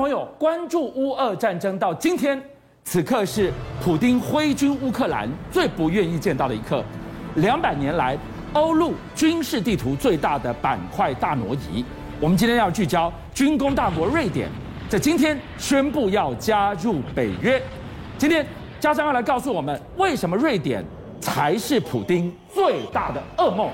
朋友，关注乌俄战争到今天，此刻是普丁挥军乌克兰最不愿意见到的一刻。两百年来，欧陆军事地图最大的板块大挪移。我们今天要聚焦军工大国瑞典，在今天宣布要加入北约。今天佳璋要来告诉我们，为什么瑞典才是普丁最大的噩梦。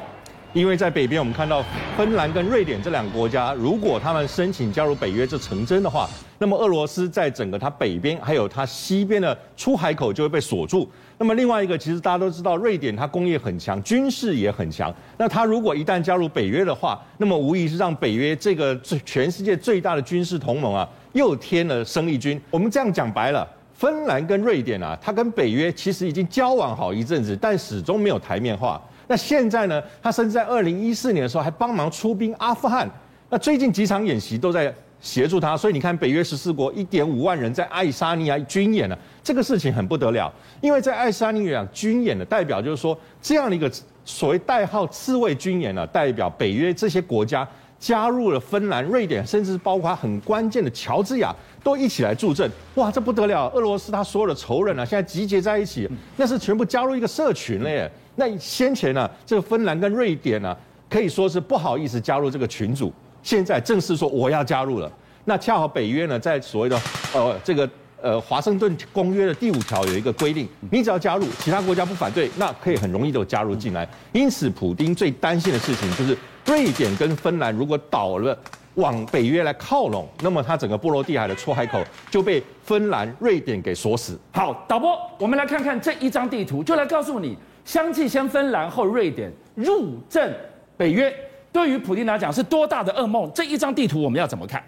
因为在北边，我们看到芬兰跟瑞典这两个国家，如果他们申请加入北约这成真的话，那么俄罗斯在整个它北边还有它西边的出海口就会被锁住。那么另外一个，其实大家都知道，瑞典它工业很强，军事也很强。那它如果一旦加入北约的话，那么无疑是让北约这个最全世界最大的军事同盟啊，又添了生力军。我们这样讲白了，芬兰跟瑞典啊，它跟北约其实已经交往好一阵子，但始终没有台面化。那现在呢？他甚至在二零一四年的时候还帮忙出兵阿富汗。那最近几场演习都在协助他，所以你看，北约十四国一点五万人在爱沙尼亚军演呢，这个事情很不得了。因为在爱沙尼亚军演的代表就是说，这样的一个所谓代号“刺猬军演”呢，代表北约这些国家加入了芬兰、瑞典，甚至包括很关键的乔治亚都一起来助阵。哇，这不得了！俄罗斯他所有的仇人啊，现在集结在一起，那是全部加入一个社群了耶。那先前呢、啊，这个芬兰跟瑞典呢、啊，可以说是不好意思加入这个群组，现在正式说我要加入了。那恰好北约呢，在所谓的呃这个呃华盛顿公约的第五条有一个规定，你只要加入，其他国家不反对，那可以很容易的加入进来。因此，普丁最担心的事情就是瑞典跟芬兰如果倒了往北约来靠拢，那么它整个波罗的海的出海口就被芬兰、瑞典给锁死。好，导播，我们来看看这一张地图，就来告诉你。相继先芬兰后瑞典入阵北约，对于普京来讲是多大的噩梦？这一张地图我们要怎么看？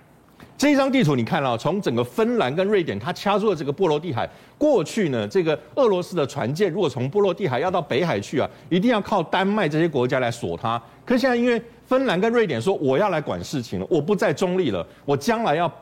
这一张地图你看啊，从整个芬兰跟瑞典，它掐住了这个波罗的海。过去呢，这个俄罗斯的船舰如果从波罗的海要到北海去啊，一定要靠丹麦这些国家来锁它。可是现在因为芬兰跟瑞典说我要来管事情了，我不再中立了，我将来要。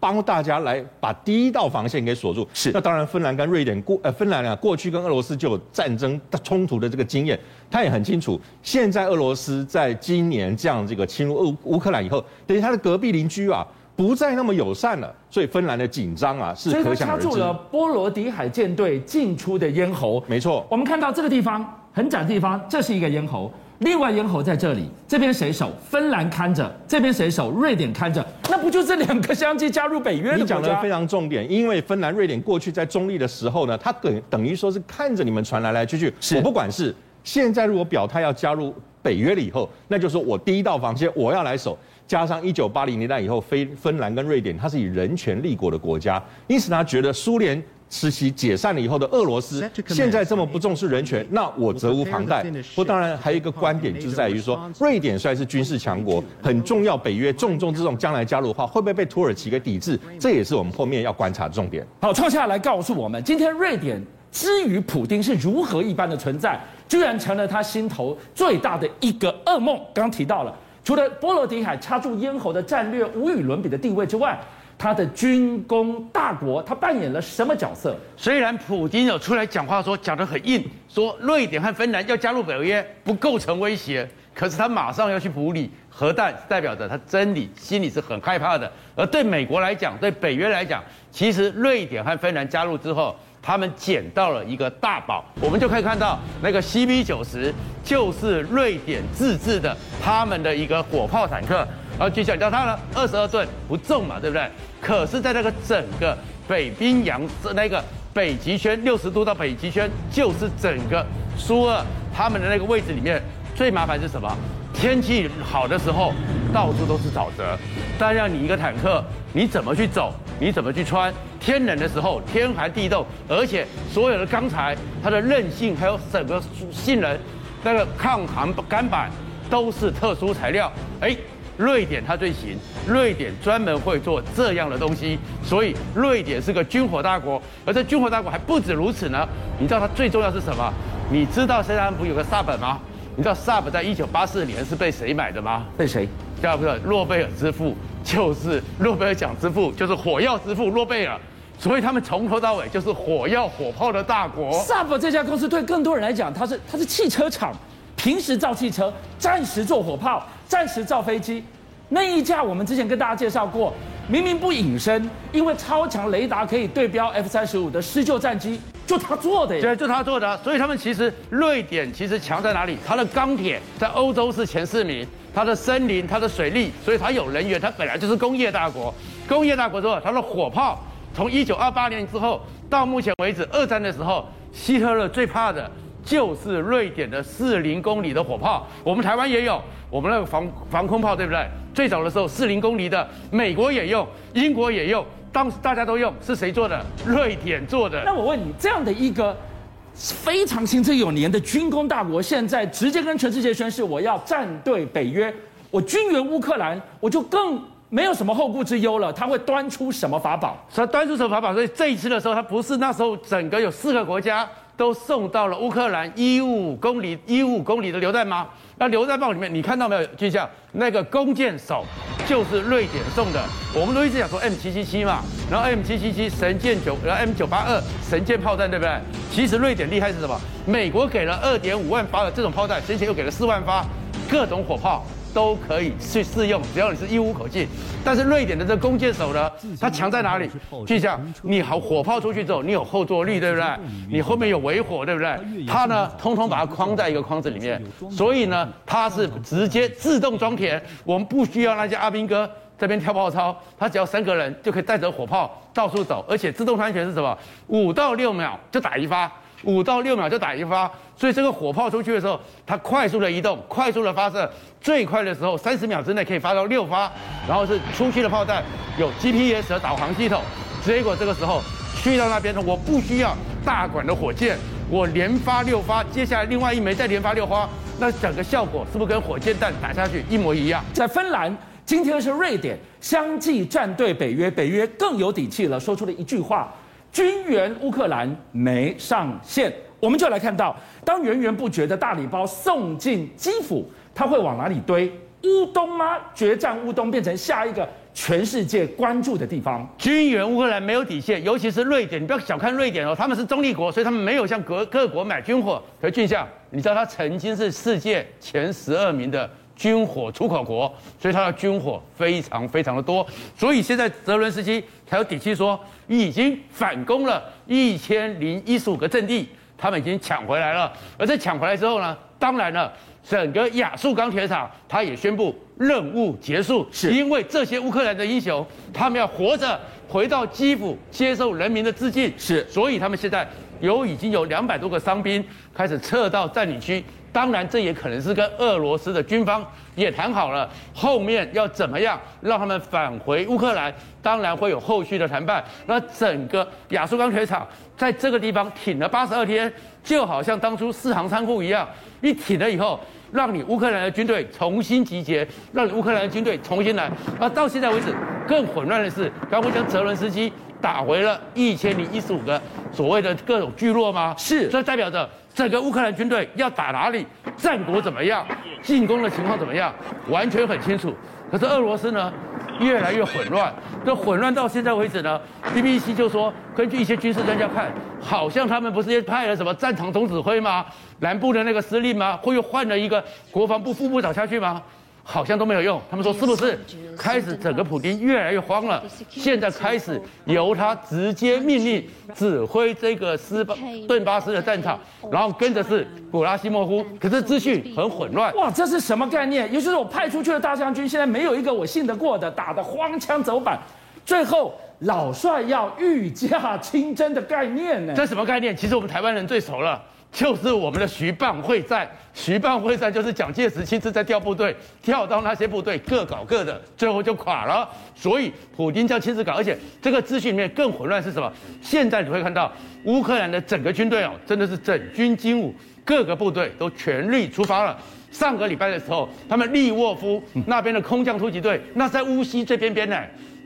帮大家来把第一道防线给锁住。是，那当然，芬兰跟瑞典过呃，芬兰啊，过去跟俄罗斯就有战争冲突的这个经验，他也很清楚。现在俄罗斯在今年这样这个侵入乌乌克兰以后，等于他的隔壁邻居啊，不再那么友善了，所以芬兰的紧张啊是可想而知。所以他掐住了波罗的海舰队进出的咽喉。没错，我们看到这个地方很窄的地方，这是一个咽喉。另外咽喉在这里，这边谁守？芬兰看着，这边谁守？瑞典看着，那不就这两个相继加入北约的？你讲的非常重点，因为芬兰、瑞典过去在中立的时候呢，他等等于说是看着你们船来来去去，我不管是。现在如果表态要加入北约了以后，那就是说我第一道防线我要来守。加上一九八零年代以后，非芬兰跟瑞典，它是以人权立国的国家，因此他觉得苏联。时期解散了以后的俄罗斯，现在这么不重视人权，那我责无旁贷。不过当然还有一个观点，就是在于说，瑞典虽然是军事强国，很重要，北约重中之重，将来加入的话，会不会被土耳其给抵制？这也是我们后面要观察的重点。好，创下来告诉我们，今天瑞典之于普丁是如何一般的存在，居然成了他心头最大的一个噩梦。刚刚提到了，除了波罗的海插住咽喉的战略无与伦比的地位之外。他的军工大国，他扮演了什么角色？虽然普京有出来讲话说讲得很硬，说瑞典和芬兰要加入北约不构成威胁，可是他马上要去补里核弹，代表着他真理心里是很害怕的。而对美国来讲，对北约来讲，其实瑞典和芬兰加入之后，他们捡到了一个大宝。我们就可以看到那个 CB 九十，就是瑞典自制的他们的一个火炮坦克。然后就讲到它呢，二十二吨不重嘛，对不对？可是，在那个整个北冰洋那个北极圈六十度到北极圈，就是整个苏俄他们的那个位置里面，最麻烦是什么？天气好的时候，到处都是沼泽。但让你一个坦克，你怎么去走？你怎么去穿？天冷的时候，天寒地冻，而且所有的钢材，它的韧性还有整个性能，那个抗寒钢板都是特殊材料。哎。瑞典它最行，瑞典专门会做这样的东西，所以瑞典是个军火大国。而这军火大国还不止如此呢，你知道它最重要是什么？你知道现在不有个 Saab 吗？你知道 Saab 在一九八四年是被谁买的吗？被谁？叫不叫诺贝尔之父？就是诺贝尔奖之父，就是火药之父诺贝尔。所以他们从头到尾就是火药火炮的大国。Saab 这家公司对更多人来讲，它是它是汽车厂。平时造汽车，暂时做火炮，暂时造飞机。那一架我们之前跟大家介绍过，明明不隐身，因为超强雷达可以对标 F 三十五的施救战机，就他做的耶。对，就他做的。所以他们其实瑞典其实强在哪里？它的钢铁在欧洲是前四名，它的森林、它的水利，所以它有能源，它本来就是工业大国。工业大国之后，它的火炮从一九二八年之后到目前为止，二战的时候，希特勒最怕的就是瑞典的四零公里的火炮。我们台湾也有，我们那个防防空炮，对不对？最早的时候，四零公里的，美国也用，英国也用，当时大家都用，是谁做的？瑞典做的。那我问你，这样的一个非常行之有年的军工大国，现在直接跟全世界宣誓我要站队北约，我军援乌克兰，我就更没有什么后顾之忧了。他会端出什么法宝？所以端出什么法宝？所以这一次的时候，他不是那时候整个有四个国家都送到了乌克兰一五公里一五公里的榴弹吗？那榴弹炮里面，你看到没有？就像那个弓箭手，就是瑞典送的。我们都一直讲说 M 七七七嘛，然后 M 七七七神箭九，然后 M 九八二神箭炮弹，对不对？其实瑞典厉害是什么？美国给了二点五万发的这种炮弹，之前又给了四万发各种火炮。都可以去试用，只要你是一无口径。但是瑞典的这弓箭手呢，它强在哪里？就像你好火炮出去之后，你有后坐力，对不对？你后面有尾火，对不对？它呢，通通把它框在一个框子里面，所以呢，它是直接自动装填。我们不需要那些阿兵哥这边跳炮操，他只要三个人就可以带着火炮到处走，而且自动穿填是什么？五到六秒就打一发。五到六秒就打一发，所以这个火炮出去的时候，它快速的移动，快速的发射，最快的时候三十秒之内可以发到六发，然后是出去的炮弹有 GPS 的导航系统，结果这个时候去到那边呢，我不需要大管的火箭，我连发六发，接下来另外一枚再连发六发，那整个效果是不是跟火箭弹打下去一模一样？在芬兰，今天是瑞典相继站队北约，北约更有底气了，说出了一句话。军援乌克兰没上限，我们就来看到，当源源不绝的大礼包送进基辅，它会往哪里堆？乌东吗？决战乌东变成下一个全世界关注的地方。军援乌克兰没有底线，尤其是瑞典，你不要小看瑞典哦，他们是中立国，所以他们没有向各各国买军火。可是俊相，你知道他曾经是世界前十二名的军火出口国，所以他的军火非常非常的多，所以现在泽伦斯基才有底气说。已经反攻了一千零一十五个阵地，他们已经抢回来了。而在抢回来之后呢，当然了，整个亚速钢铁厂他也宣布任务结束，是因为这些乌克兰的英雄，他们要活着回到基辅接受人民的致敬，是，所以他们现在有已经有两百多个伤兵开始撤到占领区。当然，这也可能是跟俄罗斯的军方也谈好了，后面要怎么样让他们返回乌克兰。当然会有后续的谈判。那整个亚速钢铁厂在这个地方挺了八十二天，就好像当初四行仓库一样，一挺了以后，让你乌克兰的军队重新集结，让你乌克兰的军队重新来。而到现在为止，更混乱的是，刚刚讲泽伦斯基打回了一千零一十五个所谓的各种聚落吗？是，这代表着。整个乌克兰军队要打哪里，战果怎么样，进攻的情况怎么样，完全很清楚。可是俄罗斯呢，越来越混乱。这混乱到现在为止呢，BBC 就说，根据一些军事专家看，好像他们不是也派了什么战场总指挥吗？南部的那个司令吗？会又换了一个国防部副部长下去吗？好像都没有用，他们说是不是开始整个普京越来越慌了？现在开始由他直接命令指挥这个斯巴顿巴斯的战场，然后跟着是古拉西莫夫，可是资讯很混乱。哇，这是什么概念？也就是我派出去的大将军，现在没有一个我信得过的，打得荒腔走板，最后老帅要御驾亲征的概念呢？这什么概念？其实我们台湾人最熟了。就是我们的徐蚌会战，徐蚌会战就是蒋介石亲自在调部队，调到那些部队各搞各的，最后就垮了。所以普京叫亲自搞，而且这个资讯里面更混乱是什么？现在你会看到乌克兰的整个军队哦，真的是整军精武，各个部队都全力出发了。上个礼拜的时候，他们利沃夫那边的空降突击队，那在乌西最边边呢。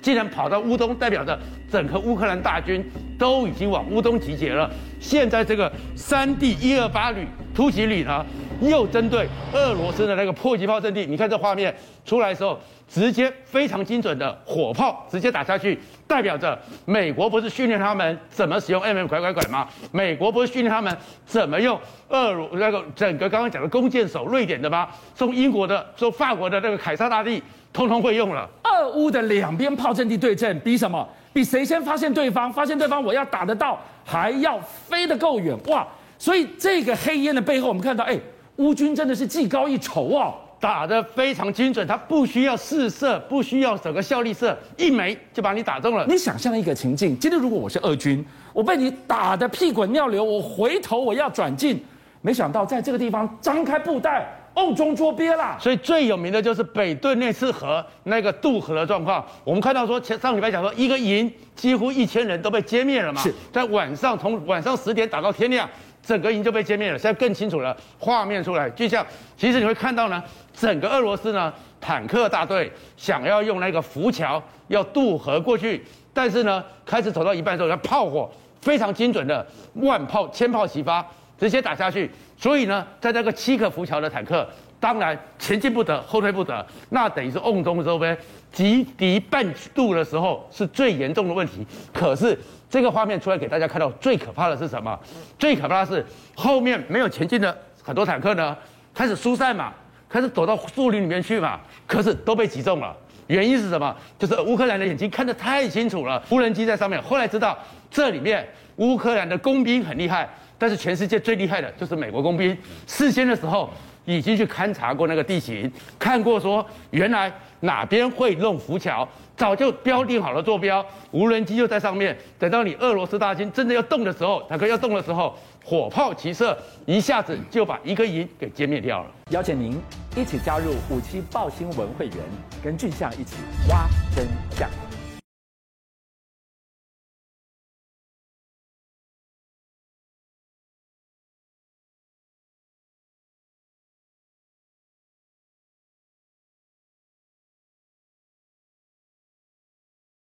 竟然跑到乌东，代表着整个乌克兰大军都已经往乌东集结了。现在这个三地一二八旅突击旅呢，又针对俄罗斯的那个迫击炮阵地，你看这画面出来的时候，直接非常精准的火炮直接打下去，代表着美国不是训练他们怎么使用 MM 拐拐拐吗？美国不是训练他们怎么用俄罗那个整个刚刚讲的弓箭手瑞典的吗？从英国的、从法国的那个凯撒大帝，通通会用了。俄乌的两边炮阵地对阵，比什么？比谁先发现对方？发现对方，我要打得到，还要飞得够远哇！所以这个黑烟的背后，我们看到，哎，乌军真的是技高一筹哦，打得非常精准，他不需要试射，不需要整个效力射，一枚就把你打中了。你想象一个情境，今天如果我是俄军，我被你打得屁滚尿流，我回头我要转进，没想到在这个地方张开布袋。瓮中捉鳖啦，所以最有名的就是北顿内次河那个渡河的状况。我们看到说，前上礼拜讲说，一个营几乎一千人都被歼灭了嘛。是在晚上从晚上十点打到天亮，整个营就被歼灭了。现在更清楚了，画面出来，就像其实你会看到呢，整个俄罗斯呢坦克大队想要用那个浮桥要渡河过去，但是呢开始走到一半的时候，要炮火非常精准的万炮千炮齐发。直接打下去，所以呢，在这个七个浮桥的坦克，当然前进不得，后退不得，那等于是瓮中捉鳖，击敌半渡的时候是最严重的问题。可是这个画面出来给大家看到，最可怕的是什么？最可怕的是后面没有前进的很多坦克呢，开始疏散嘛，开始躲到树林里面去嘛，可是都被击中了。原因是什么？就是乌克兰的眼睛看得太清楚了，无人机在上面。后来知道这里面乌克兰的工兵很厉害。但是全世界最厉害的就是美国工兵，事先的时候已经去勘察过那个地形，看过说原来哪边会弄浮桥，早就标定好了坐标，无人机就在上面。等到你俄罗斯大军真的要动的时候，坦克要动的时候，火炮齐射，一下子就把一个营给歼灭掉了。邀请您一起加入五七爆新闻会员，跟俊相一起挖真相。